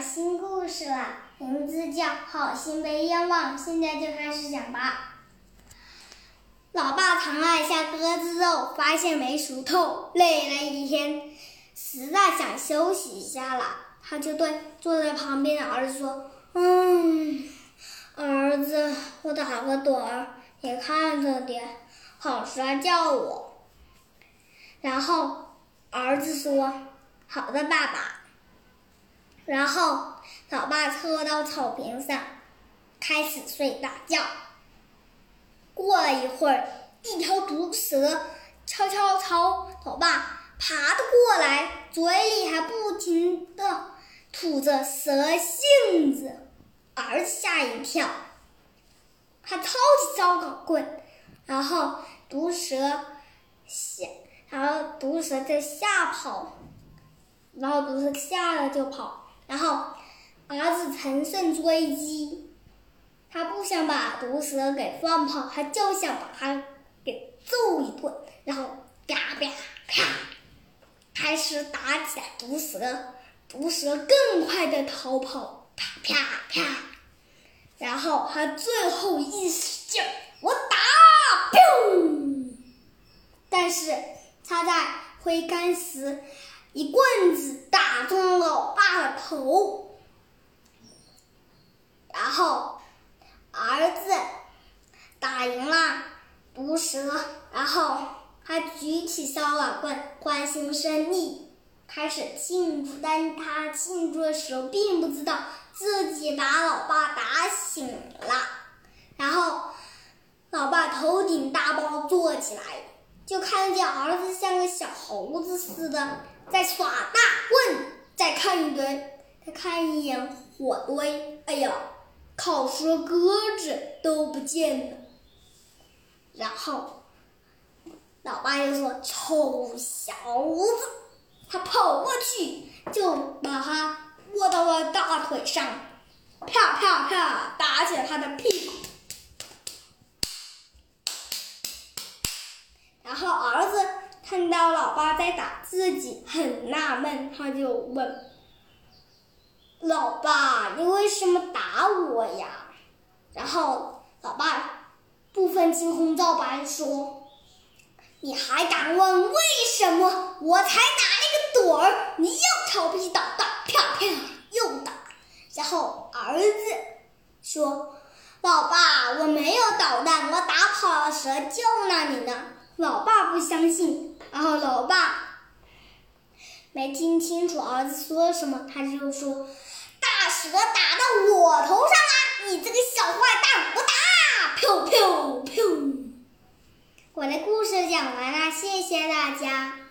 新故事了，名字叫《好心被冤枉》。现在就开始讲吧。老爸尝了一下鸽子肉，发现没熟透，累了一天，实在想休息一下了。他就对坐在旁边的儿子说：“嗯，儿子，我打个盹儿，你看着点，好睡觉我。”然后儿子说：“好的，爸爸。”然后，老爸侧到草坪上，开始睡大觉。过了一会儿，一条毒蛇悄悄朝老爸爬了过来，嘴里还不停的吐着蛇信子。儿子吓一跳，他抄起烧烤棍，然后毒蛇吓，然后毒蛇就吓跑，然后毒蛇吓了就跑。然后，儿子乘胜追击，他不想把毒蛇给放跑，他就想把它给揍一顿。然后啪啪啪，开始打起来。毒蛇，毒蛇更快的逃跑，啪啪啪。然后他最后一使劲，我打，砰！但是他在挥杆时。一棍子老爸的头，然后儿子打赢了毒蛇，然后他举起烧烤棍欢欣胜利，开始庆祝。但他庆祝的时候，并不知道自己把老爸打醒了。然后老爸头顶大包坐起来，就看见儿子像个小猴子似的。在耍大，再看一堆，再看一眼火堆，哎呀，烤熟的鸽子都不见了。然后，老爸又说：“臭小子！”他跑过去，就把他握到了大腿上，啪啪啪打起了他的屁股。在打自己，很纳闷，他就问：“老爸，你为什么打我呀？”然后老爸不分青红皂白说：“你还敢问为什么？我才打了一个盹儿，你又调皮捣蛋，啪啪又打。”然后儿子说：“老爸，我没有捣蛋，我打跑了蛇救了你呢。”老爸不相信，然后老爸没听清楚儿子说什么，他就说：“大蛇打到我头上了，你这个小坏蛋，我打！”。我的故事讲完了，谢谢大家。